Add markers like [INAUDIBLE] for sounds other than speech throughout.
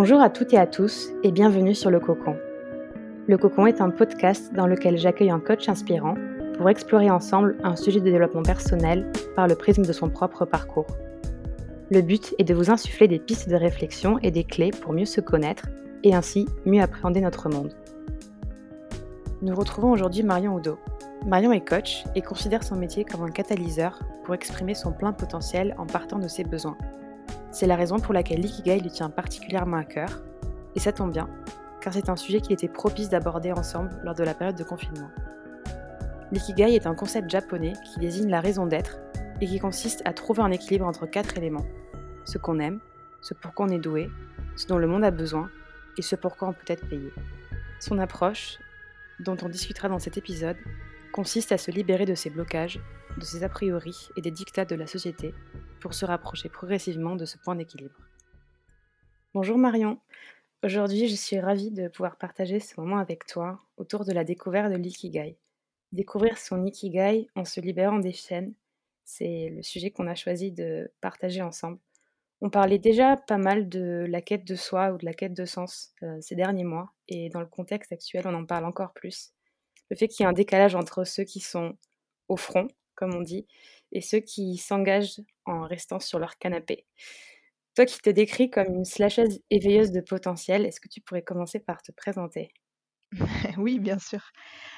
Bonjour à toutes et à tous et bienvenue sur Le Cocon. Le Cocon est un podcast dans lequel j'accueille un coach inspirant pour explorer ensemble un sujet de développement personnel par le prisme de son propre parcours. Le but est de vous insuffler des pistes de réflexion et des clés pour mieux se connaître et ainsi mieux appréhender notre monde. Nous retrouvons aujourd'hui Marion Oudot. Marion est coach et considère son métier comme un catalyseur pour exprimer son plein potentiel en partant de ses besoins. C'est la raison pour laquelle l'ikigai lui tient particulièrement à cœur, et ça tombe bien, car c'est un sujet qu'il était propice d'aborder ensemble lors de la période de confinement. L'ikigai est un concept japonais qui désigne la raison d'être et qui consiste à trouver un équilibre entre quatre éléments. Ce qu'on aime, ce pour quoi on est doué, ce dont le monde a besoin et ce pour quoi on peut être payé. Son approche, dont on discutera dans cet épisode, consiste à se libérer de ses blocages, de ses a priori et des dictats de la société pour se rapprocher progressivement de ce point d'équilibre. Bonjour Marion, aujourd'hui je suis ravie de pouvoir partager ce moment avec toi autour de la découverte de l'ikigai. Découvrir son ikigai en se libérant des chaînes, c'est le sujet qu'on a choisi de partager ensemble. On parlait déjà pas mal de la quête de soi ou de la quête de sens euh, ces derniers mois, et dans le contexte actuel, on en parle encore plus. Le fait qu'il y ait un décalage entre ceux qui sont au front, comme on dit, et ceux qui s'engagent en restant sur leur canapé. Toi qui te décris comme une slasheuse éveilleuse de potentiel, est-ce que tu pourrais commencer par te présenter? [LAUGHS] Oui, bien sûr.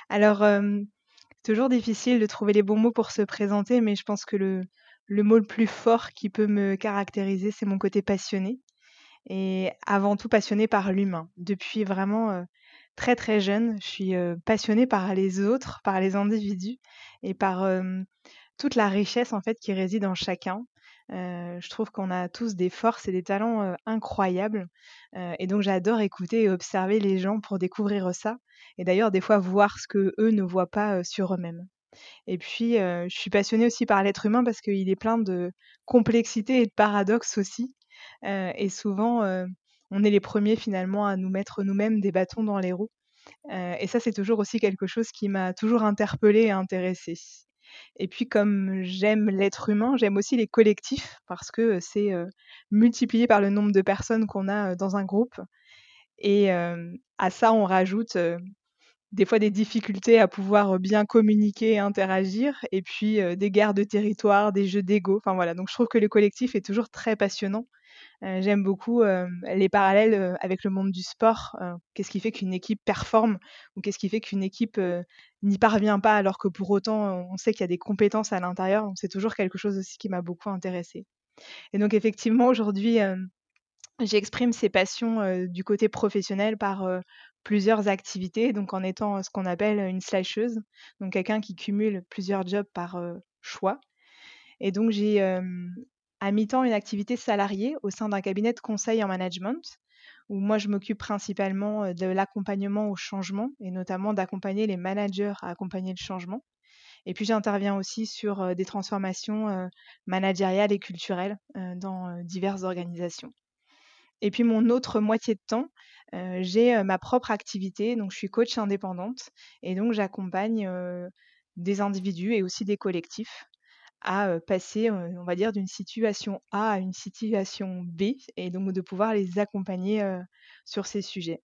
Alors, c'est toujours difficile de trouver les bons mots pour se présenter, mais je pense que le, le mot le plus fort qui peut me caractériser, c'est mon côté passionné. Et avant tout passionné par l'humain. Depuis vraiment très très jeune, je suis passionnée par les autres, par les individus et par toute la richesse en fait qui réside en chacun. je trouve qu'on a tous des forces et des talents incroyables. et donc j'adore écouter et observer les gens pour découvrir ça. Et d'ailleurs, des fois, voir ce que eux ne voient pas sur eux-mêmes. Et puis, je suis passionnée aussi par l'être humain parce qu'il est plein de complexité et de paradoxes aussi. et souvent, on est les premiers finalement à nous mettre nous-mêmes des bâtons dans les roues. et ça, c'est toujours aussi quelque chose qui m'a toujours interpellée et intéressée. Et puis comme j'aime l'être humain, j'aime aussi les collectifs parce que c'est multiplié par le nombre de personnes qu'on a dans un groupe. Et à ça, on rajoute des fois des difficultés à pouvoir bien communiquer et interagir, et puis des guerres de territoire, des jeux d'ego. Enfin voilà, donc je trouve que le collectif est toujours très passionnant. J'aime beaucoup les parallèles avec le monde du sport. qu'est-ce qui fait qu'une équipe performe ou qu'est-ce qui fait qu'une équipe n'y parvient pas alors que pour autant on sait qu'il y a des compétences à l'intérieur. C'est toujours quelque chose aussi qui m'a beaucoup intéressée. Et donc effectivement aujourd'hui j'exprime ces passions du côté professionnel par plusieurs activités, donc en étant ce qu'on appelle une slasheuse, donc quelqu'un qui cumule plusieurs jobs par choix. Et donc j'ai à mi-temps une activité salariée au sein d'un cabinet de conseil en management, où moi je m'occupe principalement de l'accompagnement au changement, et notamment d'accompagner les managers à accompagner le changement. Et puis j'interviens aussi sur des transformations managériales et culturelles dans diverses organisations. Et puis mon autre moitié de temps, j'ai ma propre activité, donc je suis coach indépendante et donc j'accompagne des individus et aussi des collectifs à passer, on va dire, d'une situation A à une situation B et donc de pouvoir les accompagner sur ces sujets.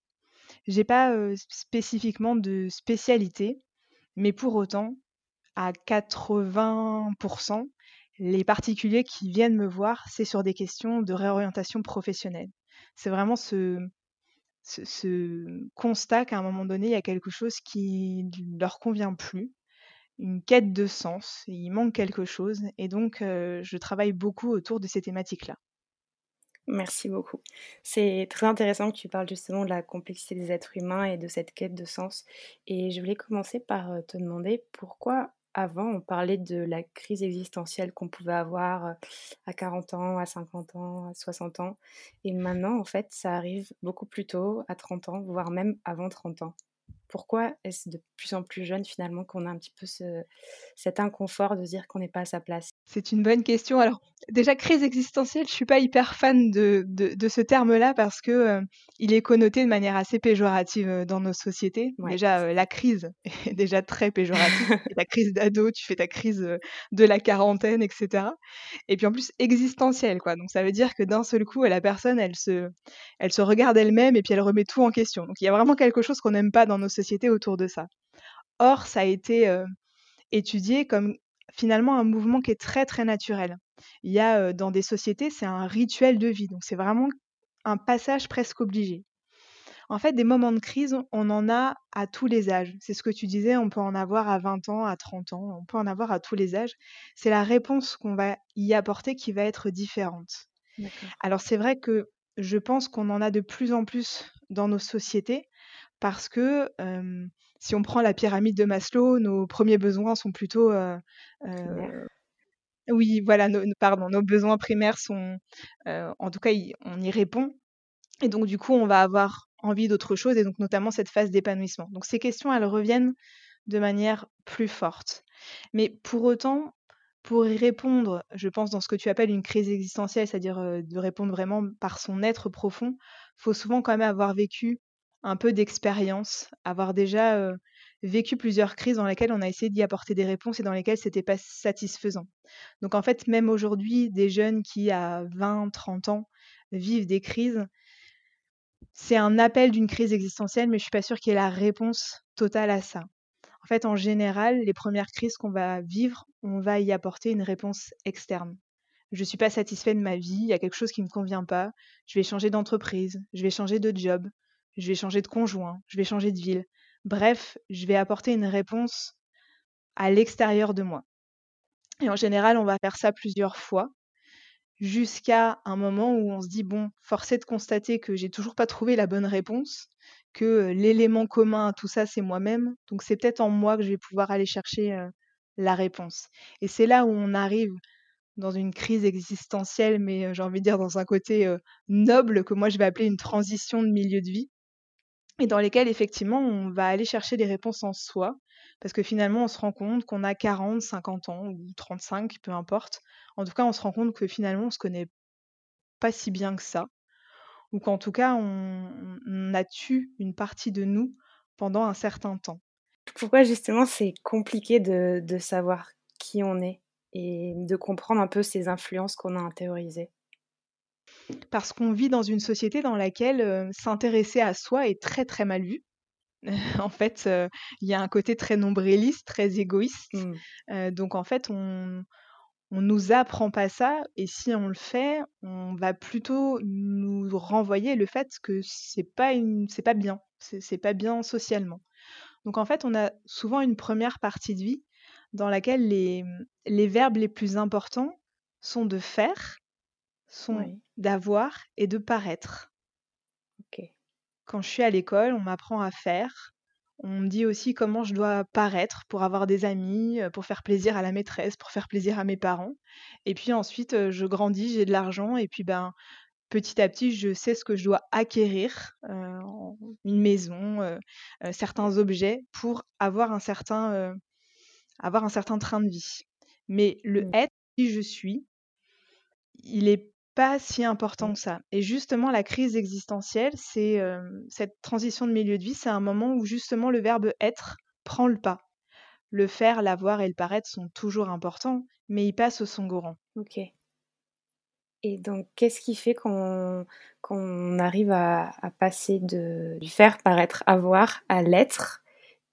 J'ai pas spécifiquement de spécialité, mais pour autant, à 80%, les particuliers qui viennent me voir, c'est sur des questions de réorientation professionnelle. C'est vraiment ce, ce, constat qu'à un moment donné, il y a quelque chose qui ne leur convient plus, une quête de sens, il manque quelque chose, et donc je travaille beaucoup autour de ces thématiques-là. Merci beaucoup. C'est très intéressant que tu parles justement de la complexité des êtres humains et de cette quête de sens. Et je voulais commencer par te demander pourquoi avant, on parlait de la crise existentielle qu'on pouvait avoir à 40 ans, à 50 ans, à 60 ans. Et maintenant, en fait, ça arrive beaucoup plus tôt, à 30 ans, voire même avant 30 ans. Pourquoi est-ce de plus en plus jeune finalement qu'on a un petit peu cet inconfort de dire qu'on n'est pas à sa place? C'est une bonne question. Alors, déjà, crise existentielle, je suis pas hyper fan de, de, ce terme-là parce que euh, il est connoté de manière assez péjorative euh, dans nos sociétés. déjà, euh, la crise [LAUGHS] est déjà très péjorative. la crise d'ado, tu fais ta crise de la quarantaine, etc. Et puis en plus, existentielle, quoi. Donc ça veut dire que d'un seul coup, la personne, elle se, elle se regarde elle-même et puis elle remet tout en question. Donc il y a vraiment quelque chose qu'on n'aime pas dans nos sociétés autour de ça. Or, ça a été étudié comme finalement un mouvement qui est très très naturel. Il y a dans des sociétés, c'est un rituel de vie, donc c'est vraiment un passage presque obligé. En fait, des moments de crise, on en a à tous les âges. C'est ce que tu disais, on peut en avoir à 20 ans, à 30 ans, on peut en avoir à tous les âges. C'est la réponse qu'on va y apporter qui va être différente. Alors c'est vrai que je pense qu'on en a de plus en plus dans nos sociétés parce que si on prend la pyramide de Maslow, nos premiers besoins sont plutôt oui, voilà, nos, pardon, nos besoins primaires sont, en tout cas, on y répond. Et donc, du coup, on va avoir envie d'autre chose, et donc notamment cette phase d'épanouissement. Donc, ces questions, elles reviennent de manière plus forte. Mais pour autant, pour y répondre, je pense, dans ce que tu appelles une crise existentielle, c'est-à-dire de répondre vraiment par son être profond, il faut souvent quand même avoir vécu un peu d'expérience, avoir déjà vécu plusieurs crises dans lesquelles on a essayé d'y apporter des réponses et dans lesquelles c'était pas satisfaisant. Donc en fait, même aujourd'hui, des jeunes qui à 20, 30 ans vivent des crises, c'est un appel d'une crise existentielle, mais je suis pas sûre qu'il y ait la réponse totale à ça. En fait, en général, les premières crises qu'on va vivre, on va y apporter une réponse externe. Je ne suis pas satisfait de ma vie, il y a quelque chose qui ne me convient pas, je vais changer d'entreprise, je vais changer de job, je vais changer de conjoint, je vais changer de ville. Bref, je vais apporter une réponse à l'extérieur de moi. Et en général, on va faire ça plusieurs fois jusqu'à un moment où on se dit bon, forcé de constater que j'ai toujours pas trouvé la bonne réponse, que l'élément commun à tout ça c'est moi-même. Donc c'est peut-être en moi que je vais pouvoir aller chercher la réponse. Et c'est là où on arrive dans une crise existentielle, mais j'ai envie de dire dans un côté noble que moi je vais appeler une transition de milieu de vie et dans lesquels effectivement on va aller chercher des réponses en soi, parce que finalement on se rend compte qu'on a 40, 50 ans ou 35, peu importe. En tout cas, on se rend compte que finalement on se connaît pas si bien que ça, ou qu'en tout cas on, a tué une partie de nous pendant un certain temps. Pourquoi justement c'est compliqué de, de savoir qui on est et de comprendre un peu ces influences qu'on a intériorisées? Parce qu'on vit dans une société dans laquelle s'intéresser à soi est très très mal vu. [LAUGHS] en fait, il y a un côté très nombriliste, très égoïste. Mmh. donc en fait, on on nous apprend pas ça et si on le fait, on va plutôt nous renvoyer le fait que c'est pas une c'est pas bien, c'est pas bien socialement. Donc en fait, on a souvent une première partie de vie dans laquelle les les verbes les plus importants sont de faire sont d'avoir et de paraître. Quand je suis à l'école, on m'apprend à faire. On me dit aussi comment je dois paraître pour avoir des amis, pour faire plaisir à la maîtresse, pour faire plaisir à mes parents. Et puis ensuite, je grandis, j'ai de l'argent et puis ben petit à petit, je sais ce que je dois acquérir, une maison, certains objets pour avoir un certain, avoir un certain train de vie. Mais le mmh. être qui je suis, il est pas si important que ça. Et justement, la crise existentielle, c'est cette transition de milieu de vie, c'est un moment où justement le verbe être prend le pas. Le faire, l'avoir et le paraître sont toujours importants, mais ils passent au second rang. Ok. Et donc, qu'est-ce qui fait qu'on arrive à, passer de, du faire, paraître, avoir à l'être?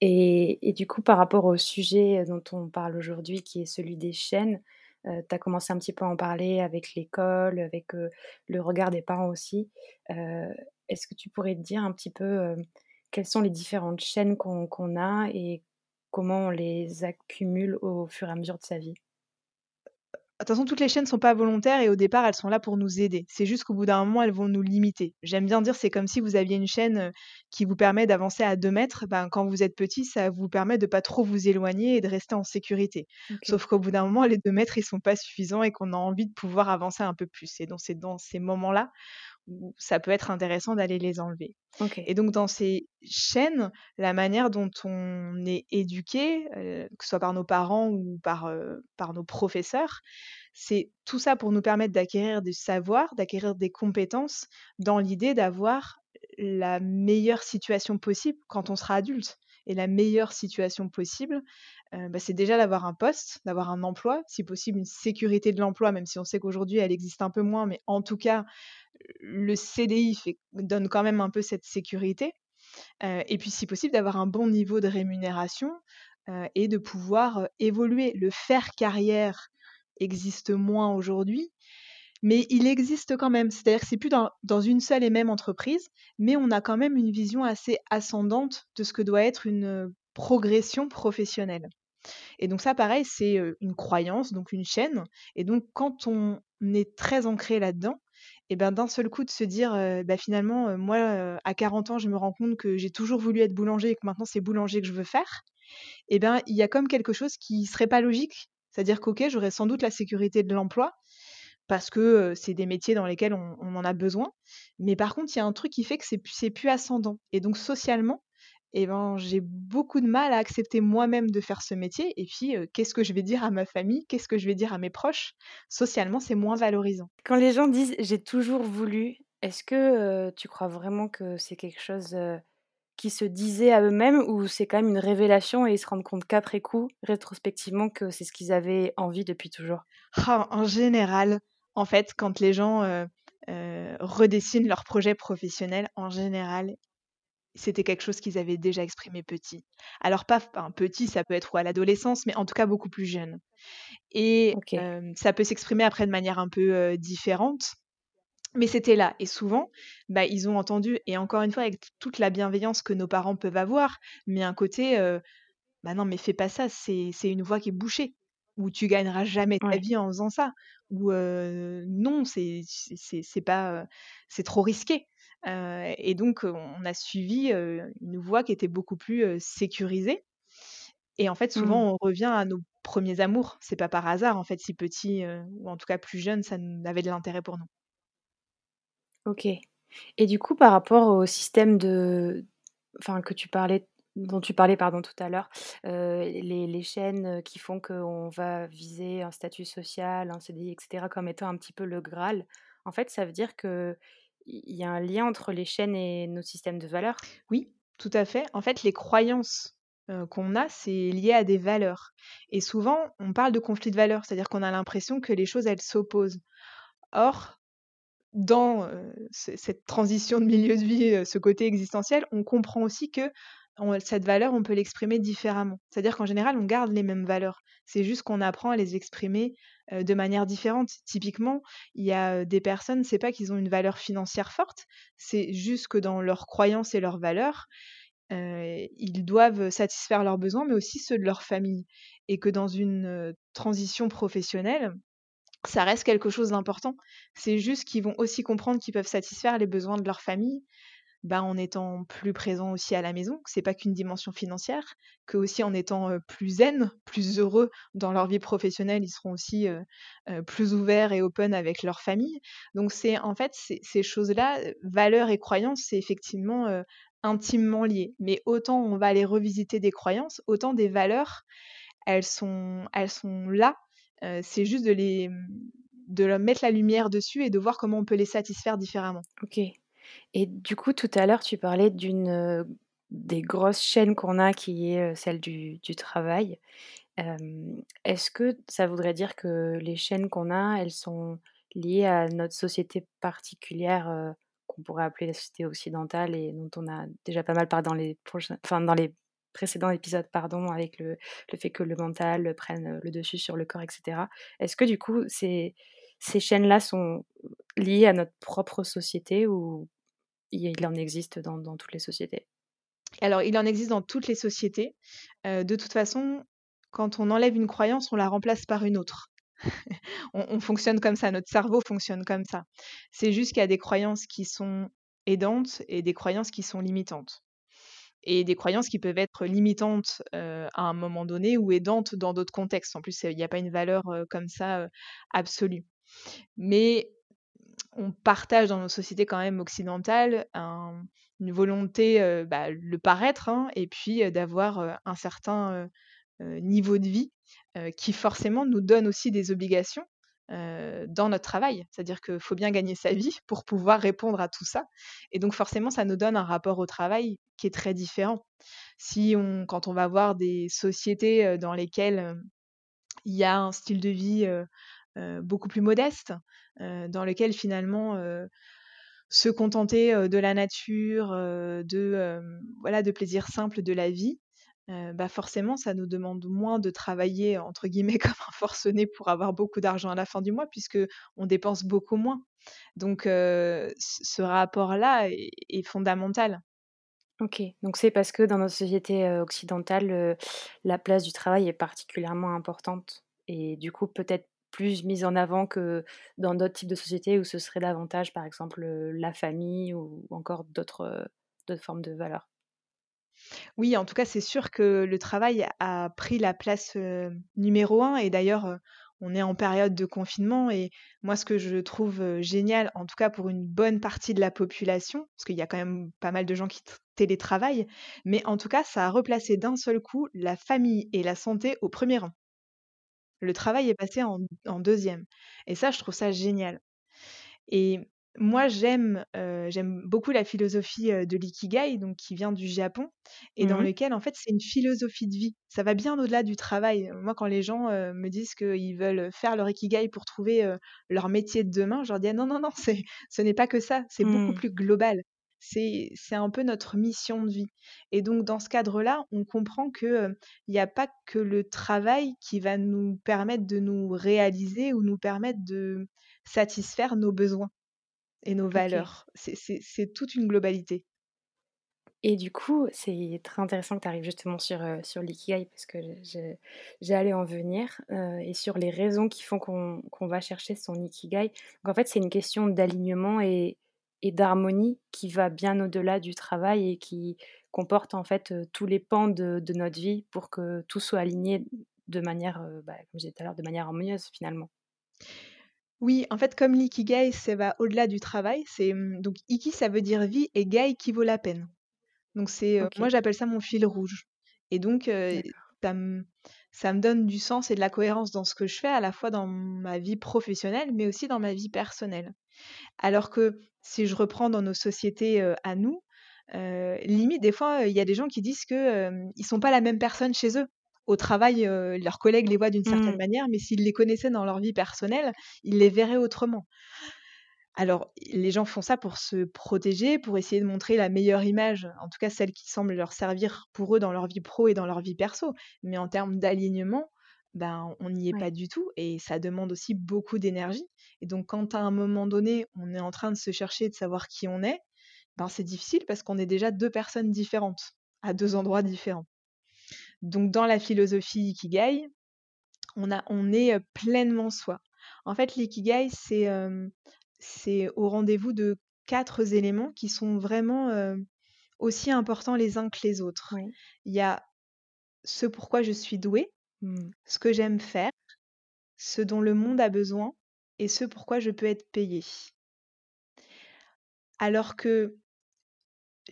Et, du coup, par rapport au sujet dont on parle aujourd'hui, qui est celui des chaînes, tu as commencé un petit peu à en parler avec l'école, avec le regard des parents aussi. Est-ce que tu pourrais dire un petit peu quelles sont les différentes chaînes qu'on a et comment on les accumule au fur et à mesure de sa vie? Façon, toutes les chaînes ne sont pas volontaires et au départ, elles sont là pour nous aider. C'est juste qu'au bout d'un moment, elles vont nous limiter. J'aime bien dire, c'est comme si vous aviez une chaîne qui vous permet d'avancer à 2 mètres. Ben, quand vous êtes petit, ça vous permet de pas trop vous éloigner et de rester en sécurité. Sauf qu'au bout d'un moment, les 2 mètres, ils sont pas suffisants et qu'on a envie de pouvoir avancer un peu plus. Et donc, c'est dans ces moments-là où ça peut être intéressant d'aller les enlever. Et donc dans ces chaînes, la manière dont on est éduqué, heu, que ce soit par nos parents ou par, heu, par nos professeurs, c'est tout ça pour nous permettre d'acquérir du savoir, d'acquérir des compétences dans l'idée d'avoir la meilleure situation possible quand on sera adulte. Et la meilleure situation possible, heu, bah, c'est déjà d'avoir un poste, d'avoir un emploi, si possible une sécurité de l'emploi, même si on sait qu'aujourd'hui elle existe un peu moins, mais en tout cas, le CDI donne quand même un peu cette sécurité. Heu, et puis si possible d'avoir un bon niveau de rémunération, heu, et de pouvoir, heu, évoluer. Le faire carrière existe moins aujourd'hui, mais il existe quand même. C'est-à-dire que c'est plus dans une seule et même entreprise, mais on a quand même une vision assez ascendante de ce que doit être une, progression professionnelle. Et donc ça pareil, c'est, une croyance, donc une chaîne et donc quand on est très ancré là-dedans et ben, d'un seul coup de se dire, «Bah, finalement, moi, à 40 ans, je me rends compte que j'ai toujours voulu être boulanger et que maintenant c'est boulanger que je veux faire» et ben, il y a comme quelque chose qui serait pas logique. C'est-à-dire qu'OK, j'aurais sans doute la sécurité de l'emploi parce que, c'est des métiers dans lesquels on en a besoin. Mais par contre, il y a un truc qui fait que c'est plus ascendant et donc socialement et ben, j'ai beaucoup de mal à accepter moi-même de faire ce métier et puis, qu'est-ce que je vais dire à ma famille? Qu'est-ce que je vais dire à mes proches? Socialement, c'est moins valorisant. Quand les gens disent: «J'ai toujours voulu», est-ce que, tu crois vraiment que c'est quelque chose, qu'ils se disaient à eux-mêmes ou c'est quand même une révélation et ils se rendent compte qu'après coup, rétrospectivement, que c'est ce qu'ils avaient envie depuis toujours? Ah, en général, en fait, quand les gens, redessinent leur projet professionnel, en général, c'était quelque chose qu'ils avaient déjà exprimé petit. Alors pas enfin petit, ça peut être ou à l'adolescence, mais en tout cas beaucoup plus jeune et OK. ça peut s'exprimer après de manière un peu, différente, mais c'était là et souvent, bah, ils ont entendu et encore une fois avec toute la bienveillance que nos parents peuvent avoir, mais un côté, heu: «Bah, non, mais fais pas ça, c'est c'est une voie qui est bouchée, ou tu gagneras jamais ta Ouais. vie en faisant ça» ou «Non, c'est c'est c'est c'est pas, c'est trop risqué». Heu et donc on a suivi, une voie qui était beaucoup plus, sécurisée et en fait, Mmh. souvent, on revient à nos premiers amours. C'est pas par hasard, en fait, si petit, ou en tout cas plus jeune, ça avait de l'intérêt pour nous. OK et du coup, par rapport au système de enfin, que tu parlais dont tu parlais, pardon, tout à l'heure, heu, les les chaînes, qui font qu'on va viser un statut social, un CDI et cetera, comme étant un petit peu le graal. En fait, ça veut dire qu'il il y a un lien entre les chaînes et nos systèmes de valeurs? Oui, tout à fait. En fait, les croyances, qu'on a, c'est lié à des valeurs et souvent, on parle de conflit de valeurs, c'est-à-dire qu'on a l'impression que les choses, elles s'opposent. Or, dans, cette transition de milieu de vie, ce côté existentiel, on comprend aussi que on cette valeur, on peut l'exprimer différemment. C'est-à-dire qu'en général, on garde les mêmes valeurs. C'est juste qu'on apprend à les exprimer, heu, de manière différente. Typiquement, il y a, heu, des personnes, c'est pas qu'ils ont une valeur financière forte, c'est juste que dans leurs croyances et leurs valeurs, heu, ils doivent satisfaire leurs besoins, mais aussi ceux de leur famille et que dans une, transition professionnelle, ça reste quelque chose d'important. C'est juste qu'ils vont aussi comprendre qu'ils peuvent satisfaire les besoins de leur famille, bah, en étant plus présents aussi à la maison, que c'est pas qu'une dimension financière, qu'aussi en étant, plus zen, plus heureux dans leur vie professionnelle, ils seront aussi, plus ouverts et open avec leur famille. Donc c'est en fait, ces choses-là, valeurs et croyances, c'est effectivement, intimement lié. Mais autant on va aller revisiter des croyances, autant des valeurs, elles sont elles sont là, c'est juste de les, mmh, de mettre la lumière dessus et de voir comment on peut les satisfaire différemment. OK et du coup, tout à l'heure, tu parlais d'une, des grosses chaînes qu'on a qui est, celle du travail. Est-ce que ça voudrait dire que les chaînes qu'on a, elles sont liées à notre société particulière, qu'on pourrait appeler la société occidentale et dont on a déjà pas mal parlé dans les enfin, dans les précédents épisodes, pardon, avec le fait que le mental, prenne, le dessus sur le corps et cetera. Est-ce que du coup, ces ces chaînes-là sont liées à notre propre société ou il en existe dans toutes les sociétés? Alors, il en existe dans toutes les sociétés. De toute façon, quand on enlève une croyance, on la remplace par une autre. [LAUGHS] On on fonctionne comme ça, notre cerveau fonctionne comme ça. C'est juste qu'il y a des croyances qui sont aidantes et des croyances qui sont limitantes et des croyances qui peuvent être limitantes, à un moment donné ou aidantes dans d'autres contextes. En plus, il y a pas une valeur, comme ça, absolue. Mais on partage dans nos sociétés quand même occidentales une volonté, bah, le paraître, hein, et puis, d'avoir, un certain, niveau de vie, qui forcément nous donne aussi des obligations, dans notre travail. C'est-à-dire qu'il faut bien gagner sa vie pour pouvoir répondre à tout ça et donc forcément, ça nous donne un rapport au travail qui est très différent. Si quand on va voir des sociétés, dans lesquelles, il y a un style de vie, beaucoup plus modeste, dans lequel finalement, se contenter, de la nature, de, voilà, de plaisirs simples de la vie, bah, forcément ça nous demande moins de travailler entre guillemets [LAUGHS] «comme un forcené» pour avoir beaucoup d'argent à la fin du mois puisqu'on dépense beaucoup moins. Donc ce rapport-là est fondamental. OK, donc c'est parce que dans nos sociétés, occidentales, la place du travail est particulièrement importante et du coup peut-être plus mise en avant que dans d'autres types de sociétés où ce serait davantage, par exemple, la famille ou encore d'autres, formes de valeurs? Oui, en tout cas, c'est sûr que le travail a pris la place, numéro un. et d'ailleurs, on est en période de confinement et moi, ce que je trouve, génial, en tout cas pour une bonne partie de la population, parce qu'il y a quand même pas mal de gens qui télétravaillent, mais en tout cas, ça a replacé d'un seul coup la famille et la santé au premier rang. Le travail est passé en en 2 et ça, je trouve ça génial et moi, j'aime, beaucoup la philosophie, de l'ikigai, donc qui vient du Japon et dans Mmh lequel, en fait, c'est une philosophie de vie. Ça va bien au-delà du travail. Moi, quand les gens, me disent qu'ils veulent faire leur ikigai pour trouver, leur métier de demain, je leur dis: «Ah non, non, non, ce n'est pas que ça, c'est beaucoup Mmh. plus global. C'est c'est un peu notre mission de vie» et donc dans ce cadre-là, on comprend que, heu, il n'y a pas que le travail qui va nous permettre de nous réaliser ou nous permettre de satisfaire nos besoins. Et nos valeurs. C'est c'est c'est toute une globalité. Et du coup, c'est très intéressant que tu arrives justement sur, sur l'ikigai parce que je j'allais en venir, et sur les raisons qui font qu'on qu'on va chercher son ikigai. Donc en fait, c'est une question d'alignement et et d'harmonie qui va bien au-delà du travail et qui comporte en fait, heu, tous les pans de de notre vie pour que tout soit aligné de manière, heu, bah, comme je disais tout à l'heure, de manière harmonieuse finalement. Oui, en fait, comme l'ikigai, ça va au-delà du travail, c'est, mmh, donc iki, ça veut dire vie et gai qui vaut la peine. Donc c'est, heu, moi j'appelle ça mon fil rouge et donc. Ça me ça me donne du sens et de la cohérence dans ce que je fais, à la fois dans ma vie professionnelle, mais aussi dans ma vie personnelle. Alors que si je reprends dans nos sociétés, à nous, limite des fois, il y a des gens qui disent que, hem, ils sont pas la même personne chez eux. Au travail, leurs collègues les voient d'une certaine Mmh, manière, mais s'ils les connaissaient dans leur vie personnelle, ils les verraient autrement. Alors, les gens font ça pour se protéger, pour essayer de montrer la meilleure image, en tout cas celle qui semble leur servir pour eux dans leur vie pro et dans leur vie perso. Mais en termes d'alignement, ben, on n'y est pas du tout et ça demande aussi beaucoup d'énergie. Et donc, quand à un moment donné, on est en train de se chercher, de savoir qui on est, ben, c'est difficile parce qu'on est déjà 2 personnes différentes, à 2 endroits différents. Donc, dans la philosophie Ikigai, on a on est, pleinement soi. En fait, l'ikigai, c'est, c'est au rendez-vous de 4 éléments qui sont vraiment, heu, aussi importants les uns que les autres. Oui. Il y a ce pourquoi je suis douée, Mmh. ce que j'aime faire, ce dont le monde a besoin et ce pourquoi je peux être payée. Alors que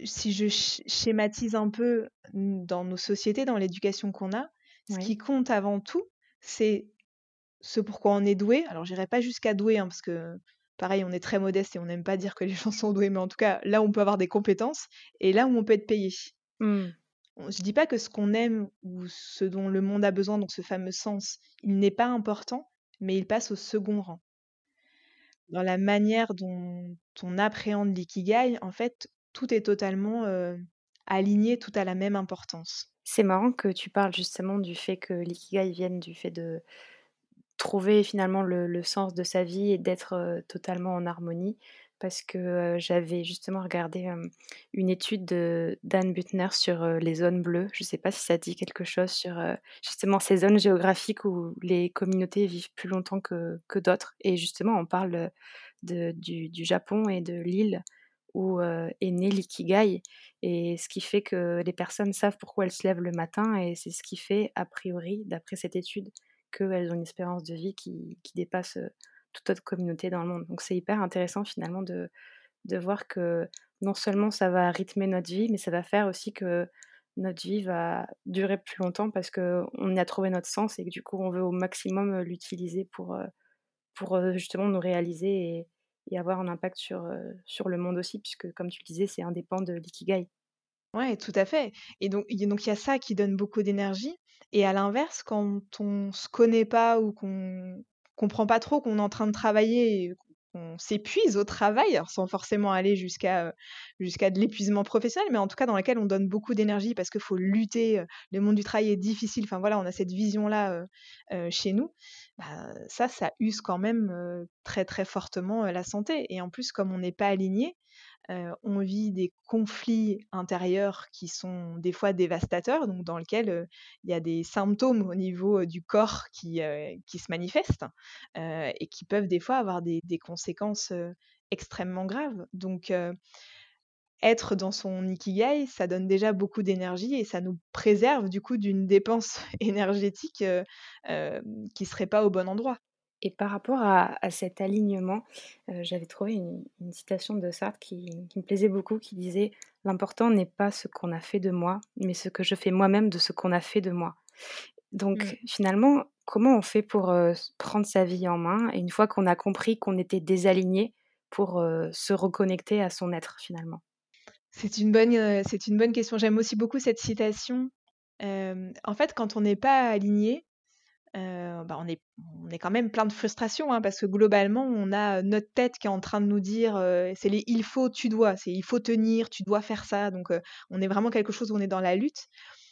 si je sch schématise un peu, dans nos sociétés, dans l'éducation qu'on a, ce Oui. qui compte avant tout, c'est Ce pourquoi on est doué, alors j'irai pas jusqu'à doué, hein, parce que pareil, on est très modeste et on n'aime pas dire que les gens sont doués, mais en tout cas, là on peut avoir des compétences et là où on peut être payé. On je dis pas que ce qu'on aime ou ce dont le monde a besoin, donc ce fameux sens, il n'est pas important, mais il passe au second rang. Dans la manière dont on appréhende l'ikigai, en fait, tout est totalement, heu, aligné, tout a la même importance. C'est marrant que tu parles justement du fait que l'ikigai vienne du fait de trouver finalement le sens de sa vie et d'être, heu, totalement en harmonie. Parce que, heu, j'avais justement regardé, une étude de d'Anne Butner sur, heu, les zones bleues. Je ne sais pas si ça dit quelque chose sur, justement ces zones géographiques où les communautés vivent plus longtemps que que d'autres. Et justement on parle, de du du Japon et de l'île où, est né l'ikigai. Et ce qui fait que les personnes savent pourquoi elles se lèvent le matin et c'est ce qui fait a priori, d'après cette étude, qu'elles ont une espérance de vie qui dépasse, toute autre communauté dans le monde. Donc c'est hyper intéressant finalement de, voir que non seulement ça va rythmer notre vie, mais ça va faire aussi que notre vie va durer plus longtemps parce qu'on a trouvé notre sens et que du coup on veut au maximum l'utiliser pour, pour justement nous réaliser et, et avoir un impact sur, sur le monde aussi, puisque comme tu le disais, c'est indépendant de l'ikigai. Ouais, tout à fait et donc il y a donc a ça qui donne beaucoup d'énergie et à l'inverse, quand on se connaît pas ou qu'on comprend pas trop qu'on est en train de travailler et qu'on s'épuise au travail, sans forcément aller jusqu'à, de l'épuisement professionnel, mais en tout cas dans laquelle on donne beaucoup d'énergie parce qu'il faut lutter, le monde du travail est difficile, enfin voilà, on a cette vision-là, chez nous. Bah, ça, ça use quand même, très, très fortement, la santé et en plus comme on n'est pas aligné, On vit des conflits intérieurs qui sont des fois dévastateurs, donc dans lequel, heu, il y a des symptômes au niveau, du corps qui, se manifestent, et qui peuvent des fois avoir des conséquences, extrêmement graves. Donc, être dans son ikigai, ça donne déjà beaucoup d'énergie et ça nous préserve du coup d'une dépense [LAUGHS] énergétique, heu, hem, qui serait pas au bon endroit. Et par rapport à à cet alignement, heu, j'avais trouvé une une citation de Sartre qui qui me plaisait beaucoup, qui disait: «L'important n'est pas ce qu'on a fait de moi, mais ce que je fais moi-même de ce qu'on a fait de moi». Mmh. Donc finalement, comment on fait pour, heu, s prendre sa vie en main et une fois qu'on a compris qu'on était désaligné, pour, heu, se reconnecter à son être finalement? C'est une bonne, c'est une bonne question. J'aime aussi beaucoup cette citation. En fait, quand on n'est pas aligné, bah, on est on est quand même plein de frustration, hein, parce que globalement, on a, notre tête qui est en train de nous dire, c'est les «il faut», «tu dois», c'est «il faut tenir», «tu dois faire ça», donc on est vraiment quelque chose où on est dans la lutte.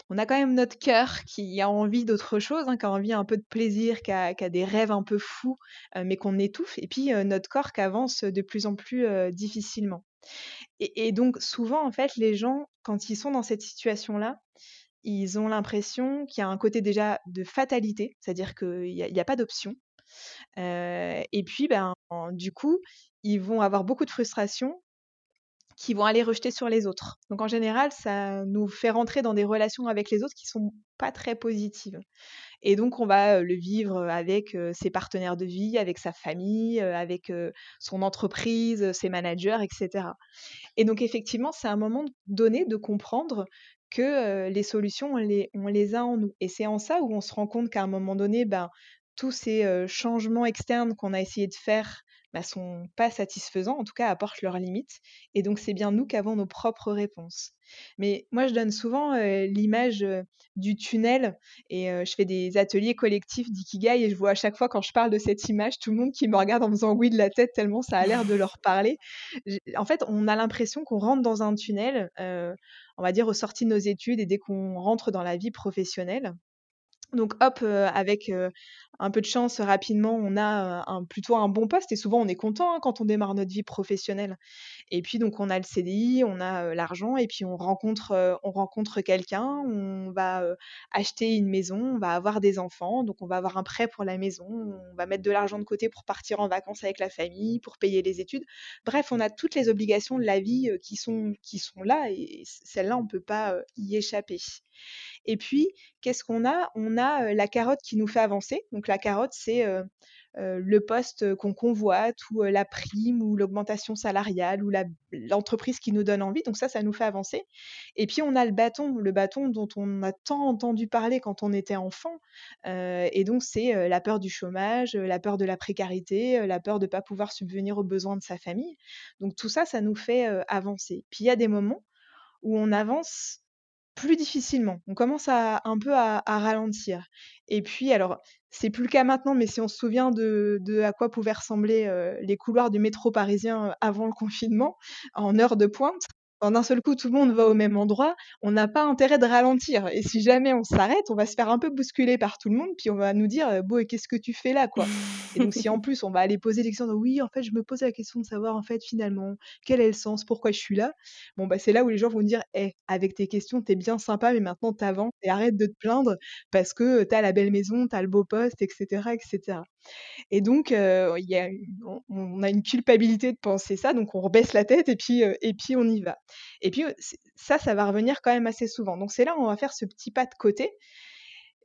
On a quand même notre cœur qui a envie d'autre chose, hein, qui a envie un peu de plaisir, qui a des rêves un peu fous, mais qu'on étouffe et puis, notre corps qui avance de plus en plus, difficilement. Et et donc souvent, en fait, les gens, quand ils sont dans cette situation-là, ils ont l'impression qu'il y a un côté déjà de fatalité, c'est-à-dire qu'il y a pas d'option. Et puis, ben, en du coup, ils vont avoir beaucoup de frustration qu'ils vont aller rejeter sur les autres. Donc en général, ça nous fait rentrer dans des relations avec les autres qui sont pas très positives. Et donc on va, le vivre, avec, ses partenaires de vie, avec sa famille, avec, son entreprise, ses managers et cetera. Et donc effectivement, c'est un moment donné de comprendre que, les solutions, on les on les a en nous. Et c'est en ça où on se rend compte qu'à un moment donné, ben, tous ces, changements externes qu'on a essayé de faire, bah, sont pas satisfaisants, en tout cas apportent leurs limites. Et donc c'est bien nous qui avons nos propres réponses. Mais moi, je donne souvent, l'image, du tunnel et je fais des ateliers collectifs d'ikigai et je vois à chaque fois quand je parle de cette image, tout le monde qui me regarde en faisant oui de la tête tellement ça a l'air de leur parler. En fait, on a l'impression qu'on rentre dans un tunnel, on va dire aux sorties de nos études et dès qu'on rentre dans la vie professionnelle. Donc hop, avec, un peu de chance, rapidement, on a, un plutôt un bon poste et souvent on est content, hein, quand on démarre notre vie professionnelle. Et puis donc on a le CDI, on a, l'argent et puis on rencontre, quelqu'un, on va, acheter une maison, on va avoir des enfants, donc on va avoir un prêt pour la maison, on va mettre de l'argent de côté pour partir en vacances avec la famille, pour payer les études. Bref, on a toutes les obligations de la vie, qui sont qui sont là et celles-là, on peut pas, y échapper. Et puis, qu'est-ce qu'on a? On a, la carotte qui nous fait avancer. Donc la carotte, c'est, le poste, qu'on convoite ou, la prime ou l'augmentation salariale ou l'entreprise qui nous donne envie. Donc ça, ça nous fait avancer. Et puis on a le bâton, le bâton dont on a tant entendu parler quand on était enfant. Et donc c'est, la peur du chômage, la peur de la précarité, la peur de ne pas pouvoir subvenir aux besoins de sa famille. Donc tout ça, ça nous fait, avancer. Puis il y a des moments où on avance plus difficilement. On commence à un peu à ralentir et puis alors, c'est plus le cas maintenant, mais si on se souvient de de à quoi pouvaient ressembler, heu, les couloirs du métro parisien, heu, avant le [LAUGHS] confinement, en heure de pointe, quand d'un seul coup tout le monde va au même endroit, on n'a pas intérêt de ralentir et si jamais on s'arrête, on va se faire un peu bousculer par tout le monde, puis on va nous dire: «Heu, Bo, qu'est-ce que tu fais là, quoi?» et donc si en [LAUGHS] plus on va aller poser des questions de: «Oui, en fait, je me pose la question de savoir, en fait, finalement, quel est le sens? Pourquoi je suis là?» Bon, bah, c'est là où les gens vont dire: «Eh, avec tes questions, tu es bien sympa, mais maintenant tu avances et arrête de te plaindre parce que, heu, tu as la belle maison, tu as le beau poste et cetera et cetera» et donc on a une culpabilité de penser ça, donc on rebaisse la tête et puis, on y va et puis, ça, ça va revenir quand même assez souvent donc c'est là où on va faire ce petit pas de côté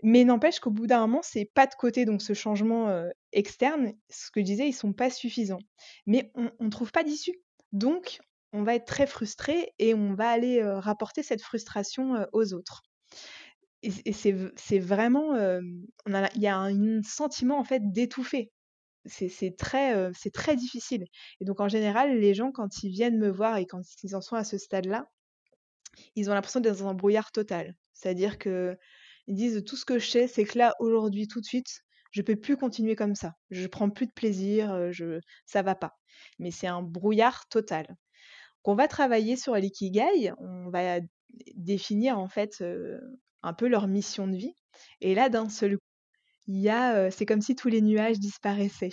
Mais n'empêche qu'au bout d'un moment, c'est pas de côté donc ce changement, externe, ce que je disais, ils sont pas suffisants. Mais on on trouve pas d'issue. Donc on va être très frustré et on va aller, rapporter cette frustration, aux autres. Et c'est vraiment, on il y a un sentiment en fait d'étouffer. C'est très, c'est très difficile. Et donc en général, les gens quand ils viennent me voir et quand ils en sont à ce stade-là, ils ont l'impression d'être dans un brouillard total. C'est-à-dire qu'ils disent: «Tout ce que je sais, c'est que là, aujourd'hui, tout de suite, je peux plus continuer comme ça. Je prends plus de plaisir, heu, je ça va pas». Mais c'est un brouillard total. Qu'on va travailler sur l'ikigai, on va définir en fait, un peu leur mission de vie et là, d'un seul coup, il c'est comme si tous les nuages disparaissaient.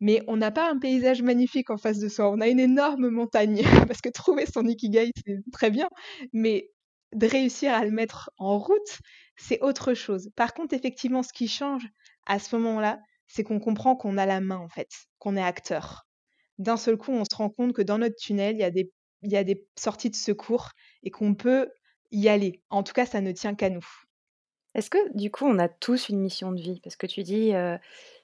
Mais on n'a pas un paysage magnifique en face de soi, on a une énorme montagne [LAUGHS] parce que trouver son ikigai, c'est très bien, mais de réussir à le mettre en route, c'est autre chose. Par contre, effectivement, ce qui change à ce moment-là, c'est qu'on comprend qu'on a la main en fait, qu'on est acteur. D'un seul coup, on se rend compte que dans notre tunnel, il y a des sorties de secours et qu'on peut y aller. En tout cas, ça ne tient qu'à nous. Est-ce que du coup, on a tous une mission de vie? Parce que tu dis,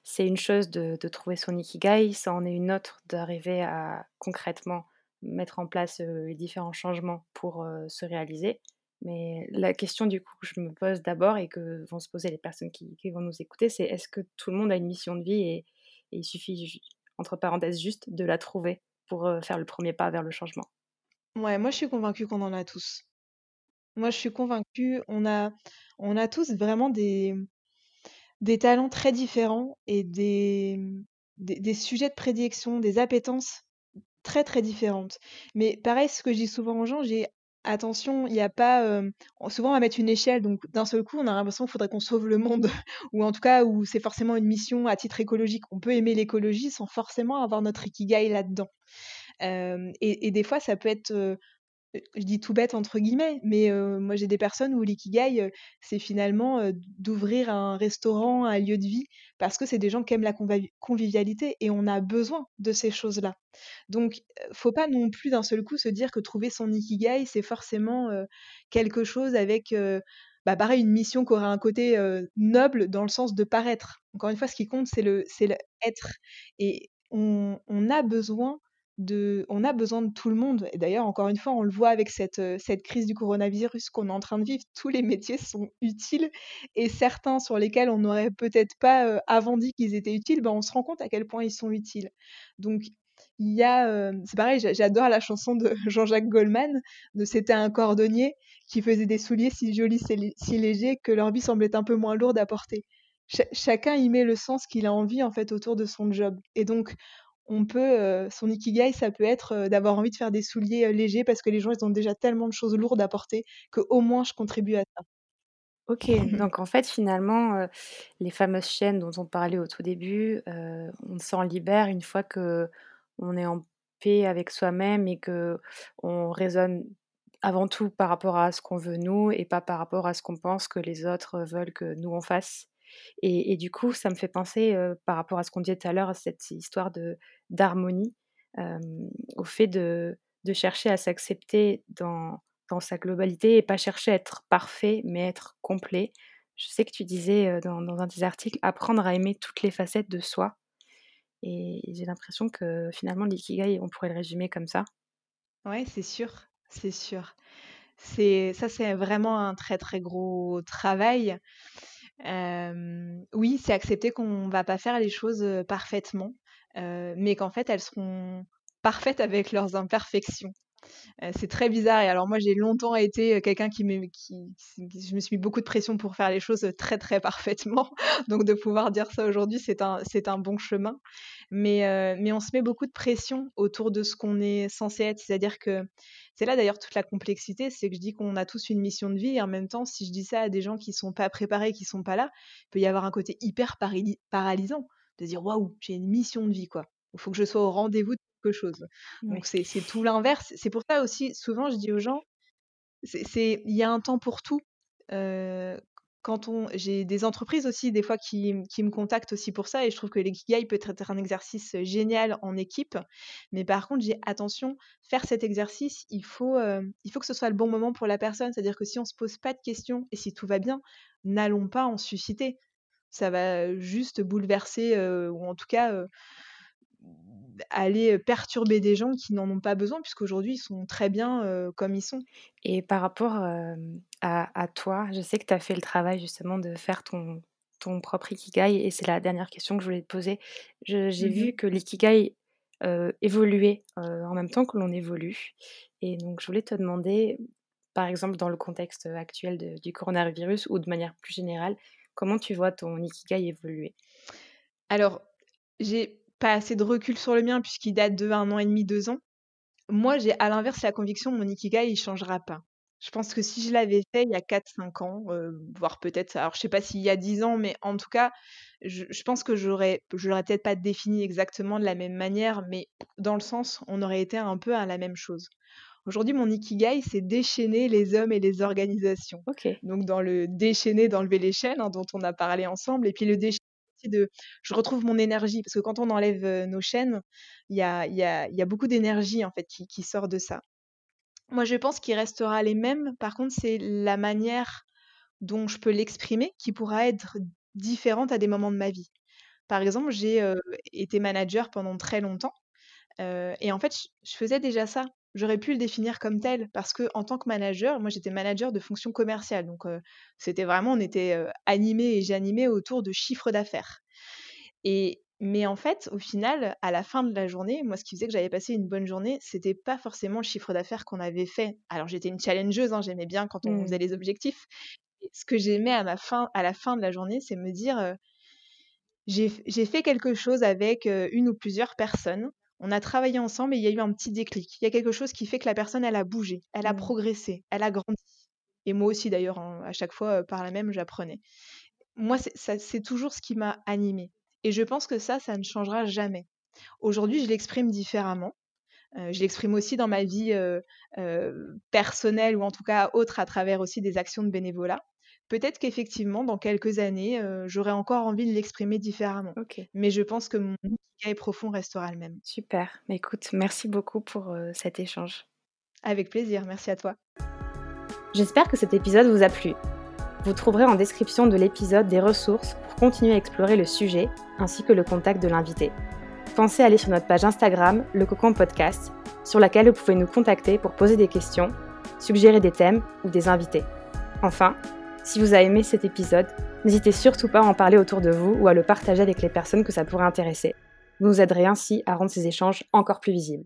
c'est une chose de de trouver son ikigai, ça en est une autre d'arriver à concrètement mettre en place, les différents changements pour, se réaliser. Mais la question du coup que je me pose d'abord et que vont se poser les personnes qui qui vont nous écouter, c'est est-ce que tout le monde a une mission de vie et et il suffit entre parenthèses juste de la trouver pour, faire le premier pas vers le changement? Ouais, moi je suis convaincue qu'on en a tous. Moi je suis convaincue, on a on a tous vraiment des des talents très différents et des, des sujets de prédilection, des appétences très, très différentes. Mais pareil, ce que je dis souvent aux gens, j'ai: «Attention, il y a pas, hem» on souvent on va mettre une échelle, donc d'un seul coup, on a l'impression qu'il faudrait qu'on sauve le monde [LAUGHS] ou en tout cas où c'est forcément une mission à titre écologique. On peut aimer l'écologie sans forcément avoir notre ikigai là-dedans. Hem et des fois ça peut être, heu, je dis «tout bête» entre guillemets, mais moi j'ai des personnes où l'ikigai, c'est finalement, d'ouvrir un restaurant, un lieu de vie, parce que c'est des gens qui aiment la convivialité et on a besoin de ces choses-là. Donc faut pas non plus d'un seul coup se dire que trouver son ikigai, c'est forcément, quelque chose avec, bah, pareil une mission qui aurait un côté, noble dans le sens de paraître. Encore une fois, ce qui compte, c'est le c'est être et on on a besoin on a besoin de tout le monde et d'ailleurs, encore une fois, on le voit avec cette, heu, cette crise du coronavirus qu'on est en train de vivre. Tous les métiers sont utiles et certains sur lesquels on n'aurait peut-être pas, heu, avant dit qu'ils étaient utiles, bah, on se rend compte à quel point ils sont utiles. Donc il y a, hem, c'est pareil, j'a j'adore la chanson de [LAUGHS] Jean-Jacques Goldman, de «C'était un cordonnier qui faisait des souliers si jolis, si lé si légers que leur vie semblait un peu moins lourde à porter». Cha chacun y met le sens qu'il a envie en fait autour de son job et donc on peut, son ikigai, ça peut être, d'avoir envie de faire des souliers, légers parce que les gens, ils ont déjà tellement de choses lourdes à porter qu'au moins je contribue à ça. OK, [LAUGHS] donc en fait, finalement, les fameuses chaînes dont on parlait au tout début, on s'en libère une fois qu'on est en paix avec soi-même et qu'on raisonne avant tout par rapport à ce qu'on veut nous et pas par rapport à ce qu'on pense que les autres veulent que nous on fasse. Et du coup, ça me fait penser, heu, par rapport à ce qu'on disait tout à l'heure, à cette histoire d'harmonie, au fait de de chercher à s'accepter dans dans sa globalité et pas chercher à être parfait, mais être complet. Je sais que tu disais, dans un de tes articles: «Apprendre à aimer toutes les facettes de soi» et j'ai l'impression que finalement l'ikigai, on pourrait le résumer comme ça. Ouais, c'est sûr, c'est sûr. Ça, c'est vraiment un très, très gros travail. Oui, c'est accepter qu'on va pas faire les choses, parfaitement, mais qu'en fait, elles seront parfaites avec leurs imperfections. C'est très bizarre et alors moi j'ai longtemps été, quelqu'un qui me qui je me suis mis beaucoup de pression pour faire les choses, très, très parfaitement. [LAUGHS] Donc de pouvoir dire ça aujourd'hui, c'est un un bon chemin. Mais mais on se met beaucoup de pression autour de ce qu'on est censé être. C'est-à-dire que c'est là d'ailleurs toute la complexité, c'est que je dis qu'on a tous une mission de vie et en même temps, si je dis ça à des gens qui sont pas préparés, qui sont pas là, il peut y avoir un côté hyper paralysant, de dire: «Waouh, j'ai une mission de vie, quoi. Il faut que je sois au rendez-vous de quelque chose». Donc c'est tout l'inverse. C'est pour ça aussi, souvent je dis aux gens, il y a un temps pour tout. Quand on j'ai des entreprises aussi des fois qui qui me contactent aussi pour ça et je trouve que l'ikigai peut être un exercice, génial en équipe. Mais par contre, j'ai attention, faire cet exercice, il faut, il faut que ce soit le bon moment pour la personne. C'est-à-dire que si on se pose pas de questions et si tout va bien, n'allons pas en susciter. Ça va juste bouleverser, ou en tout cas, aller perturber des gens qui n'en ont pas besoin puisqu'aujourd'hui ils sont très bien, comme ils sont. Et par rapport, à toi, je sais que tu as fait le travail justement de faire ton ton propre ikigai et c'est la dernière question que je voulais te poser. J'ai Mmh vu que l'ikigai, évoluait, en même temps que l'on évolue et donc je voulais te demander, par exemple dans le contexte, actuel de du coronavirus ou de manière plus générale, comment tu vois ton ikigai évoluer? Alors, j'ai pas assez de recul sur le mien puisqu'il date de un an et demi, 2 ans. Moi, j'ai à l'inverse la conviction, mon ikigai, il changera pas. Je pense que si je l'avais fait il y a quatre cinq ans, heu, voire peut-être alors je sais pas s'il y a 10 ans, mais en tout cas, je je pense que j'aurais je l'aurais peut-être pas défini exactement de la même manière, mais dans le sens, on aurait été un peu à la même chose. Aujourd'hui, mon ikigai, c'est déchaîner les hommes et les organisations. Donc dans le déchaîner, d'enlever les chaînes, hein, dont on a parlé ensemble et puis le déchaîner de je retrouve mon énergie parce que quand on enlève, nos chaînes, il y a beaucoup d'énergie en fait qui sort de ça. Moi, je pense qu'il restera les mêmes. Par contre, c'est la manière dont je peux l'exprimer qui pourra être différente à des moments de ma vie. Par exemple, j'ai, été manager pendant très longtemps, et en fait, je faisais déjà ça. J'aurais pu le définir comme tel parce que en tant que manager, moi, j'étais manager de fonction commerciale donc heu, c'était vraiment on était, heu, animés et j'animais autour de chiffre d'affaires et mais en fait, au final, à la fin de la journée, moi, ce qui faisait que j'avais passé une bonne journée, c'était pas forcément le chiffre d'affaires qu'on avait fait. Alors j'étais une challengeuse, hein, j'aimais bien quand on Mmh. faisait les objectifs et ce que j'aimais à ma fin à la fin de la journée, c'est me dire, heu: «J'ai fait quelque chose avec, heu, une ou plusieurs personnes. On a travaillé ensemble et il y a eu un petit déclic. Il y a quelque chose qui fait que la personne, elle a bougé, elle a Mmh. progressé, elle a grandi» et moi aussi d'ailleurs, hein, à chaque fois, heu, par là même, j'apprenais. Moi, c'est toujours ce qui m'a animée et je pense que ça, ça ne changera jamais. Aujourd'hui, je l'exprime différemment. Heu, je l'exprime aussi dans ma vie, heu, personnelle ou en tout cas autre à travers aussi des actions de bénévolat. Peut-être qu'effectivement dans quelques années, heu, j'aurai encore envie de l'exprimer différemment. Mais je pense que mon ikigai profond restera le même. Super. Bah, écoute, merci beaucoup pour, heu, cet échange. Avec plaisir, merci à toi. J'espère que cet épisode vous a plu. Vous trouverez en description de l'épisode des ressources pour continuer à explorer le sujet, ainsi que le contact de l'invité. Pensez à aller sur notre page Instagram, le Cocon Podcast, sur laquelle vous pouvez nous contacter pour poser des questions, suggérer des thèmes ou des invités. Enfin, si vous avez aimé cet épisode, n'hésitez surtout pas à en parler autour de vous ou à le partager avec les personnes que ça pourrait intéresser. Vous nous aiderez ainsi à rendre ces échanges encore plus visibles.